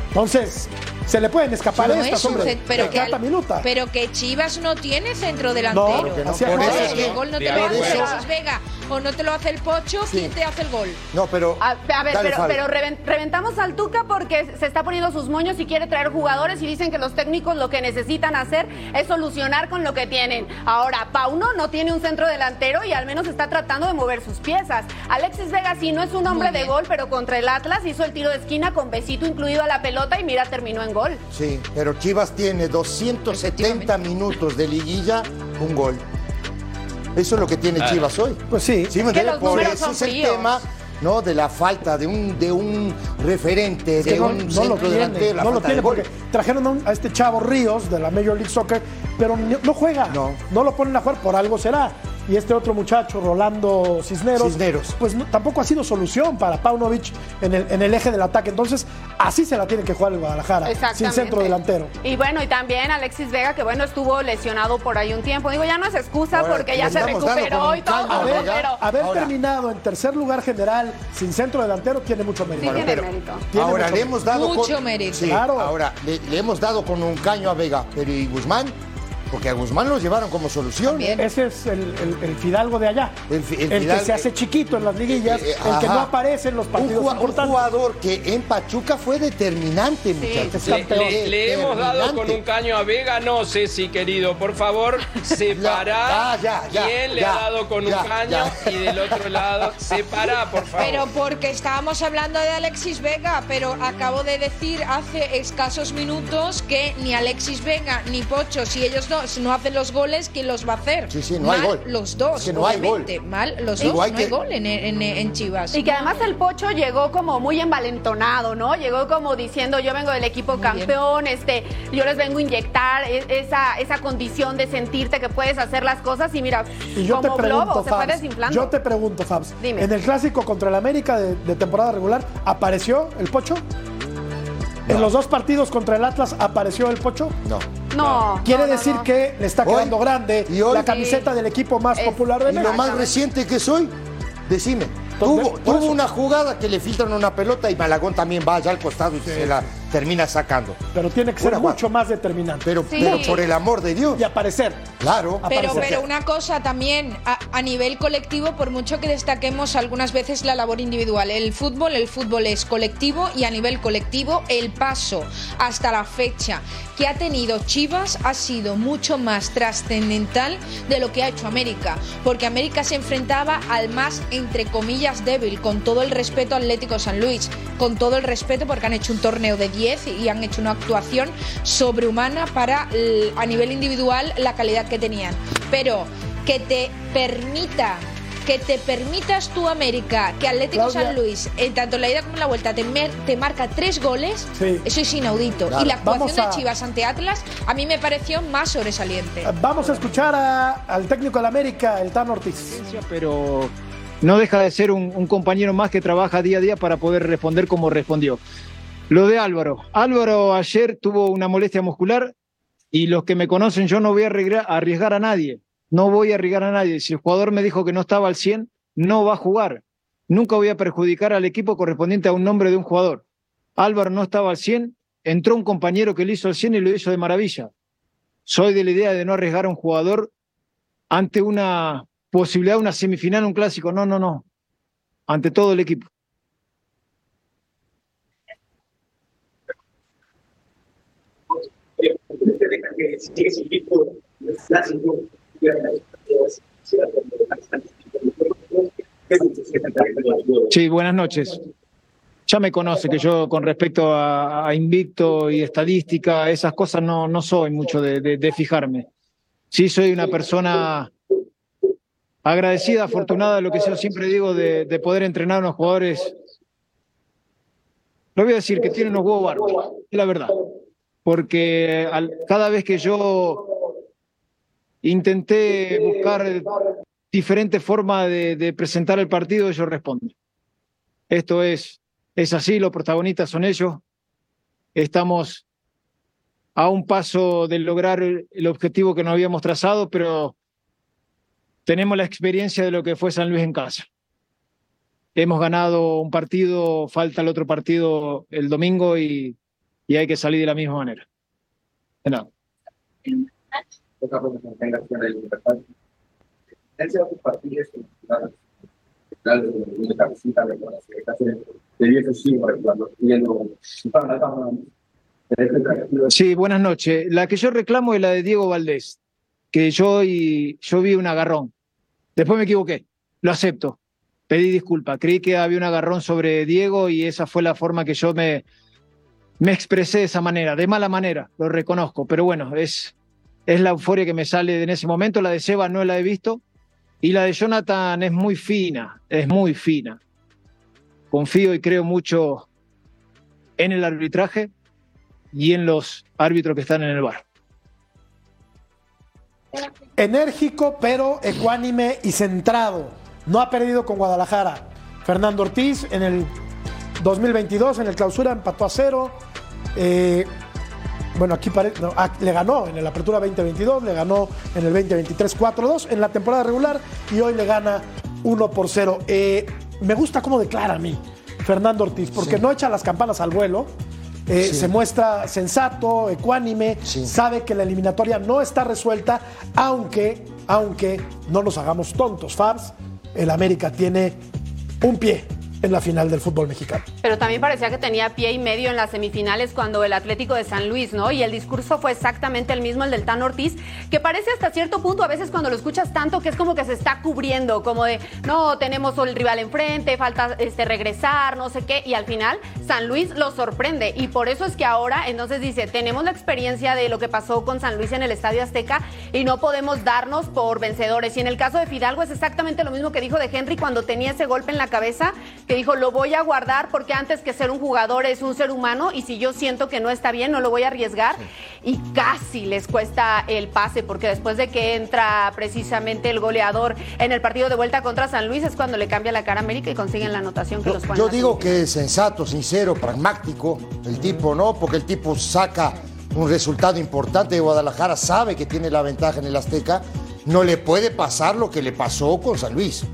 Entonces, se le pueden escapar No estas, es hombre. pero, que, Cada al- minuta. pero que Chivas no tiene centro delantero. No, que no. Por sea, eso el gol no te lo hace. Alexis Vega o no te lo hace el Pocho, ¿quién te hace el gol? No, pero. A, a ver, Dale, pero, Fabi. pero reven- reventamos al Tuca porque se está poniendo sus moños y quiere traer jugadores y dicen que los técnicos lo que necesitan hacer es solucionar con lo que tienen. Ahora, Pauno no tiene un centro delantero y al menos está tratando de mover sus piezas. Alexis Vega sí no es un hombre de gol, pero contra el Atlas hizo el tiro de esquina con besito incluido a la pelota y mira, terminó en gol. Sí, pero Chivas tiene 270 minutos de liguilla, un gol. Eso es lo que tiene Claro. Chivas hoy. Pues sí. Sí, me Es que entiendes? los Por eso son es el tema ¿no? de la falta de un, de un referente, Es que de no, un no centro lo tiene, delantero. la no lo tiene porque trajeron a, este chavo Ríos de la Major League Soccer, pero no juega. No. lo ponen a jugar, por algo será. Y este otro muchacho, Rolando Cisneros, Cisneros. pues no- tampoco ha sido solución para Paunovic en el, en el eje del ataque. Entonces, así se la tiene que jugar el Guadalajara, sin Exactamente. centro delantero. Y bueno, y también Alexis Vega, que bueno, estuvo lesionado por ahí un tiempo. Digo, ya no es excusa Ahora, porque ya se recuperó y todo, Haber, Vega. pero haber Ahora. terminado en tercer lugar general sin centro delantero tiene mucho mérito. sí tiene pero- mérito. Tiene ahora mucho le hemos dado Mucho con, mérito. Sí, Claro. Ahora le, le hemos dado con un caño a Vega, pero ¿y Guzmán? Porque a Guzmán lo llevaron como solución. También. Ese es el, el- el Fidalgo de allá. El que se hace chiquito en las liguillas, Eh, el que ajá. no aparece en los Un, partidos un importantes. jugador que en Pachuca fue determinante, muchachos. es Le, campeón. le- le hemos dado con un caño a Vega, no sé si querido, por favor, separá Ah, ya, ya, quién le ya, ha dado con ya, un caño ya. y del otro lado, separá, por favor. Pero porque estábamos hablando de Alexis Vega, pero acabo de decir hace escasos minutos que ni Alexis Vega ni Pocho, si ellos dos no hacen los goles, ¿quién los va a hacer? Sí, sí, no hay gol. Los dos, Es que no hay gol. Mal los Digo, dos, hay no hay que- gol en, en- en Chivas. Y que además el Pocho llegó como muy envalentonado, ¿no? Llegó como diciendo, yo vengo del equipo Muy bien. campeón, este, yo les vengo a inyectar e- esa, esa condición de sentirte que puedes hacer las cosas y mira, Y yo como te pregunto, globo, se fue Fabs, desinflando. yo te pregunto, Fabs, Dime. en el clásico contra el América de, de temporada regular, ¿apareció el Pocho? ¿En los dos partidos contra el Atlas apareció el Pocho? No. No. Quiere no, no, decir no. que le está Hoy- quedando grande y hoy- la camiseta del equipo más Es- popular de Y lo México. más reciente que soy, decime. Tuvo, tuvo una jugada que le filtran una pelota y Malagón también va allá al costado y se la termina sacando. Pero tiene que ser jugada. mucho más determinante. Pero, Sí. pero por el amor de Dios. y aparecer. Claro. Pero, aparecer. pero una cosa también, a, a nivel colectivo, por mucho que destaquemos algunas veces la labor individual, el fútbol, el fútbol es colectivo y a nivel colectivo el paso hasta la fecha que ha tenido Chivas ha sido mucho más trascendental de lo que ha hecho América, porque América se enfrentaba al más, entre comillas, débil, con todo el respeto a Atlético San Luis, con todo el respeto porque han hecho un torneo de 10 y han hecho una actuación sobrehumana para a nivel individual la calidad que tenían. Pero que te permita que te permitas tú América que Atlético Claudia. San Luis en tanto en la ida como en la vuelta te, mer- te marca tres goles Sí. eso es inaudito Claro. y la actuación a- de Chivas ante Atlas a mí me pareció más sobresaliente Vamos a escuchar a- al técnico del América, el Tan Ortiz. pero no deja de ser un, un compañero más que trabaja día a día para poder responder como respondió. Lo de Álvaro. Álvaro ayer tuvo una molestia muscular, Y los que me conocen, yo no voy a arriesgar, a nadie. No voy a arriesgar a nadie. Si el jugador me dijo que no estaba al 100, no va a jugar. Nunca voy a perjudicar al equipo correspondiente a un nombre de un jugador. Álvaro no estaba al 100, entró un compañero que lo hizo al 100 y lo hizo de maravilla. Soy de la idea de no arriesgar a un jugador ante una posibilidad una semifinal, un clásico. No, no, no. Ante todo el equipo. Sí, buenas noches. Ya me conoce que yo con respecto a, invicto y estadística, esas cosas no, no soy mucho de, de- fijarme. Sí soy una persona agradecida, afortunada, lo que yo siempre digo de, de poder entrenar a unos jugadores. Lo voy a decir, que tienen unos huevos bárbaros, es la verdad. Porque cada vez que yo intenté buscar diferentes formas de, de presentar el partido, ellos responden. Esto es, es así, los protagonistas son ellos. Estamos a un paso de lograr el el objetivo que nos habíamos trazado, pero tenemos la experiencia de lo que fue San Luis en casa. Hemos ganado un partido, falta el otro partido el domingo y, y hay que salir de la misma manera. De nada. Sí, buenas noches. La que yo reclamo es la de Diego Valdés, que yo, y, yo vi un agarrón. Después me equivoqué, lo acepto. Pedí disculpa, creí que había un agarrón sobre Diego y esa fue la forma que yo me, me expresé de esa manera, de mala manera, lo reconozco, pero bueno, es, es la euforia que me sale en ese momento. La de Seba no la he visto y la de Jonathan es muy fina, es muy fina. Confío y creo mucho en el arbitraje y en los árbitros que están en el bar. Enérgico, pero ecuánime y centrado. No ha perdido con Guadalajara. Fernando Ortiz en el 2022, en el clausura, empató a cero. Eh, bueno, aquí pare- no, ah, le ganó en el Apertura 2022, le ganó en el 2023 4-2 en la temporada regular y hoy le gana 1 por 0. Eh, me gusta cómo declara a mí Fernando Ortiz, porque Sí. no echa las campanas al vuelo. eh, Sí. Se muestra sensato, ecuánime, sabe que la eliminatoria no está resuelta, aunque, aunque no nos hagamos tontos, Fabs, el América tiene un pie en la final del fútbol mexicano. Pero también parecía que tenía pie y medio en las semifinales cuando el Atlético de San Luis, ¿no? Y el discurso fue exactamente el mismo, el del Tan Ortiz, que parece hasta cierto punto, a veces cuando lo escuchas tanto, que es como que se está cubriendo, como de, no, tenemos el rival enfrente, falta este, regresar, no sé qué, y al final San Luis lo sorprende. Y por eso es que ahora, entonces dice, tenemos la experiencia de lo que pasó con San Luis en el Estadio Azteca y no podemos darnos por vencedores. Y en el caso de Fidalgo es exactamente lo mismo que dijo de Henry cuando tenía ese golpe en la cabeza, que dijo, lo voy a guardar porque antes que ser un jugador es un ser humano y si yo siento que no está bien, no lo voy a arriesgar. Y casi les cuesta el pase porque después de que entra precisamente el goleador en el partido de vuelta contra San Luis es cuando le cambia la cara a América y consiguen la anotación que los ponen Yo digo que es sensato, sincero, pragmático, el tipo, ¿no? Porque el tipo saca un resultado importante de Guadalajara, sabe que tiene la ventaja en el Azteca, no le puede pasar lo que le pasó con San Luis.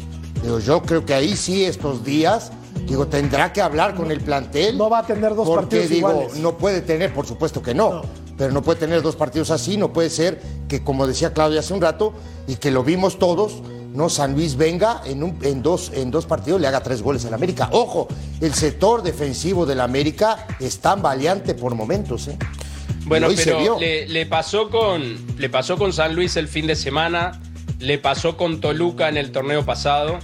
Digo, yo creo que ahí sí estos días, digo, tendrá que hablar con el plantel. No va a tener dos porque, partidos digo, iguales. no puede tener, por supuesto que no, pero no puede tener dos partidos así, no puede ser que, como decía Claudia hace un rato, y que lo vimos todos, no San Luis venga en, un- en dos, en dos partidos le haga tres goles al América. Ojo, el sector defensivo del América es tan valiente por momentos, ¿eh? Bueno, Y hoy se pero vio. le, le pasó con, le pasó con San Luis el fin de semana, le pasó con Toluca en el torneo pasado.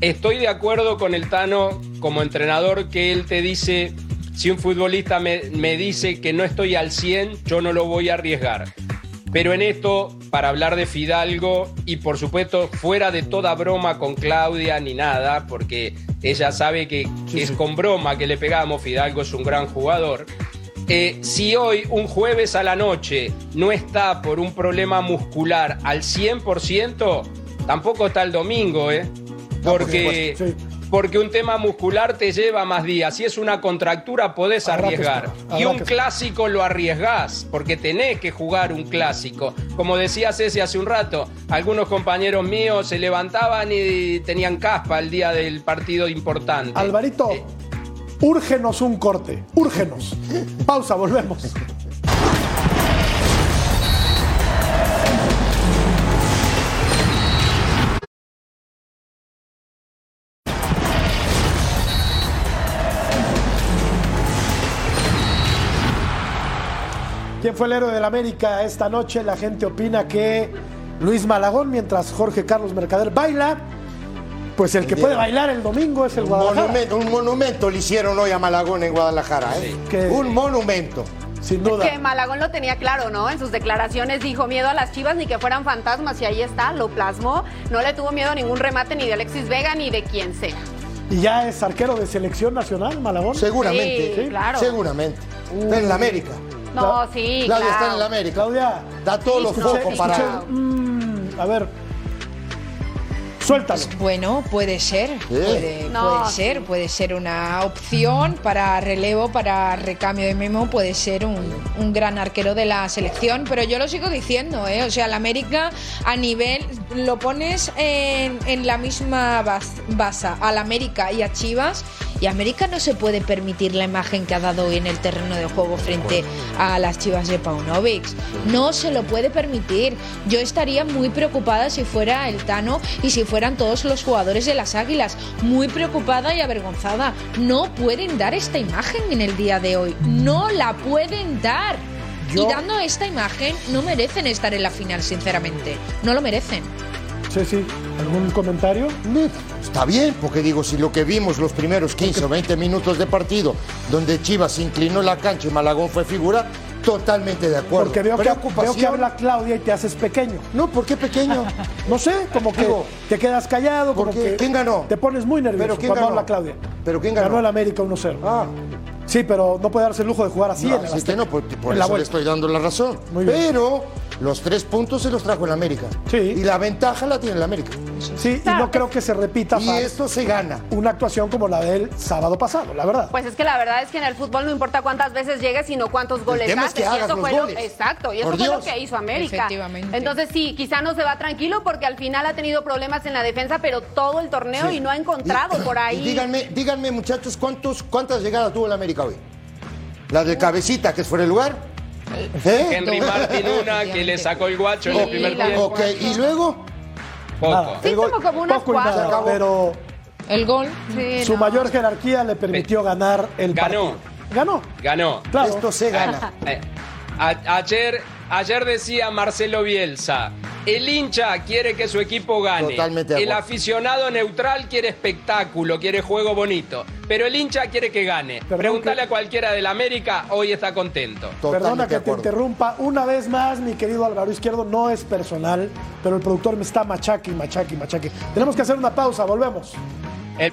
Estoy de acuerdo con el Tano como entrenador que él te dice, si un futbolista me, me dice que no estoy al 100, yo no lo voy a arriesgar. Pero en esto, para hablar de Fidalgo y por supuesto fuera de toda broma con Claudia ni nada, porque ella sabe que, que es con broma que le pegamos, Fidalgo es un gran jugador. Eh, si hoy, un jueves a la noche, no está por un problema muscular al 100%, tampoco está el domingo, ¿eh? Porque porque un tema muscular te lleva más días. Si es una contractura, podés Habrá arriesgar. Y un clásico lo arriesgás, porque tenés que jugar un clásico. Como decía Ceci hace un rato, algunos compañeros míos se levantaban y tenían caspa el día del partido importante. Alvarito, úrgenos un corte, úrgenos. Pausa, volvemos. ¿Quién fue el héroe del América esta noche? La gente opina que Luis Malagón, mientras Jorge Carlos Mercader baila. Pues el que puede bailar el domingo es el Un Guadalajara. monumento, un monumento le hicieron hoy a Malagón en Guadalajara. ¿eh? Que- Un monumento. Sin Que Malagón lo tenía claro, ¿no? En sus declaraciones dijo miedo a las chivas ni que fueran fantasmas y ahí está, lo plasmó. No le tuvo miedo a ningún remate ni de Alexis Vega ni de quien sea. Y ya es arquero de selección nacional, Malagón. Seguramente, Sí, claro. seguramente. Está en la América. No, sí, Claudia claro. está en la América. Claudia. Da todos los Sí, focos sí, para. claro. Mm, a ver. Suéltalo. Bueno, puede ser, puede, No, puede ser, puede ser una opción para relevo, para recambio de Memo, puede ser un, un gran arquero de la selección, pero yo lo sigo diciendo, ¿eh? o sea, la América a nivel, lo pones en, en la misma bas- basa al América y a Chivas, y América no se puede permitir la imagen que ha dado hoy en el terreno de juego frente a las Chivas de Paunovic. No se lo puede permitir. Yo estaría muy preocupada si fuera el Tano y si fueran todos los jugadores de las Águilas. Muy preocupada y avergonzada. No pueden dar esta imagen en el día de hoy. No la pueden dar. Yo- Y dando esta imagen, no merecen estar en la final, sinceramente. No lo merecen. Sí, sí. ¿Algún comentario? Está bien, porque digo, si lo que vimos los primeros 15 o 20 minutos de partido, donde Chivas inclinó la cancha y Malagón fue figura, totalmente de acuerdo. Porque veo que, veo que habla Claudia y te haces pequeño. No, ¿por qué pequeño? No sé, como que Digo, te quedas callado, ¿Quién ganó? te pones muy nervioso ¿Pero quién cuando ganó? habla Claudia. ¿Pero quién ganó? Ganó el América 1-0. Ah, Sí, pero no puede darse el lujo de jugar así no, en el así que no, por, por En la eso le estoy dando la razón. Muy bien. Pero los tres puntos se los trajo el América. Sí. Y la ventaja la tiene el América. Sí, y no creo que se repita Y esto se gana. una actuación como la del sábado pasado, la verdad. Pues es que la verdad es que en el fútbol no importa cuántas veces llegues, sino cuántos goles tema es haces. y eso los fue lo- exacto, y eso Por fue lo que hizo América. Efectivamente. Entonces sí, quizá no se va tranquilo porque al final ha tenido problemas en la defensa, pero todo el torneo Sí. y no ha encontrado Y- por ahí. y díganme, díganme, muchachos, ¿cuántos, ¿cuántas llegadas tuvo el América hoy? La de cabecita, que es fuera de lugar. ¿Eh? Henry Martin una que le sacó el guacho en el primer tiempo. Ok, y luego. Poco. Sí, como, unas Poco cuatro. nada, pero El gol. Sí, su no. mayor jerarquía le permitió ganar el Ganó. partido. Ganó. Ganó. Claro. Esto se gana. Eh, a- ayer, ayer decía Marcelo Bielsa, el hincha quiere que su equipo gane. Totalmente el acuerdo. aficionado neutral quiere espectáculo, quiere juego bonito. Pero el hincha quiere que gane. Perdón Pregúntale que- a cualquiera del América, hoy está contento. Perdona que te interrumpa una vez más, mi querido Álvaro Izquierdo, no es personal, pero el productor me está machaque, machaque, machaque. Tenemos que hacer una pausa, volvemos. El-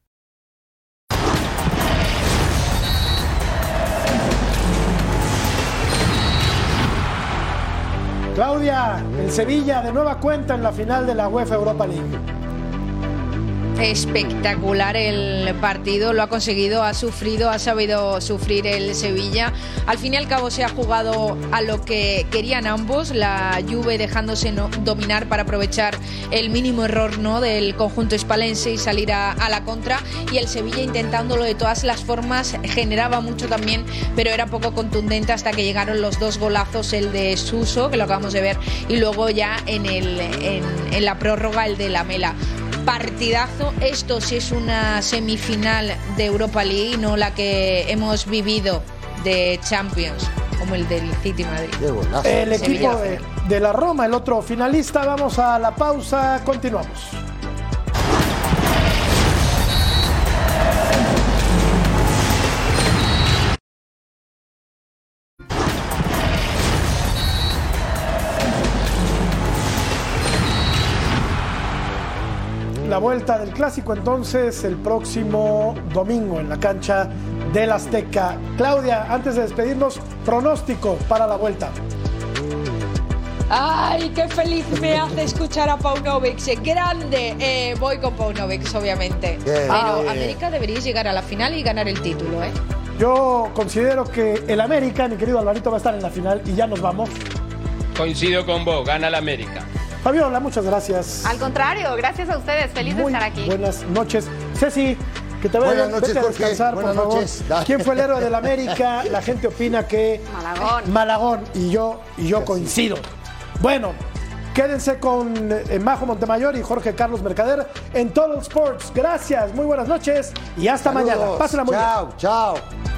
Claudia, el Sevilla de nueva cuenta en la final de la UEFA Europa League. Espectacular el partido, lo ha conseguido, ha sufrido, ha sabido sufrir el Sevilla. Al fin y al cabo se ha jugado a lo que querían ambos, la Juve dejándose no- dominar para aprovechar el mínimo error ¿no? del conjunto hispalense y salir a, la contra y el Sevilla intentándolo de todas las formas, generaba mucho también, pero era poco contundente hasta que llegaron los dos golazos, el de Suso, que lo acabamos de ver, y luego ya en, la prórroga el de la Mela partidazo. Esto sí es una semifinal de Europa League, no la que hemos vivido de Champions. como el del City Madrid. El equipo de la Roma, el otro finalista. Vamos a la pausa, continuamos. Vuelta del clásico entonces el próximo domingo en la cancha del Azteca. Claudia, antes de despedirnos, pronóstico para la vuelta. Ay, qué feliz me hace escuchar a Paunovic. Grande. Eh, voy con Paunovic, obviamente. Pero Ah. América debería llegar a la final y ganar el título, ¿eh? Yo considero que el América, mi querido Alvarito, va a estar en la final y ya nos vamos. Coincido con vos, gana la América. Fabiola, muchas gracias. Al contrario, gracias a ustedes. Feliz de estar aquí. Buenas noches. Ceci, que te vaya Buenas noches, a descansar, Buenas por favor. noches. ¿Quién fue el héroe del América? La gente opina que Malagón. Malagón y yo y yo coincido. Bueno, quédense con eh, Majo Montemayor y Jorge Carlos Mercader en Total Sports. Gracias, muy buenas noches y hasta Saludos. mañana. Pásenla muy bien. Chao, chao.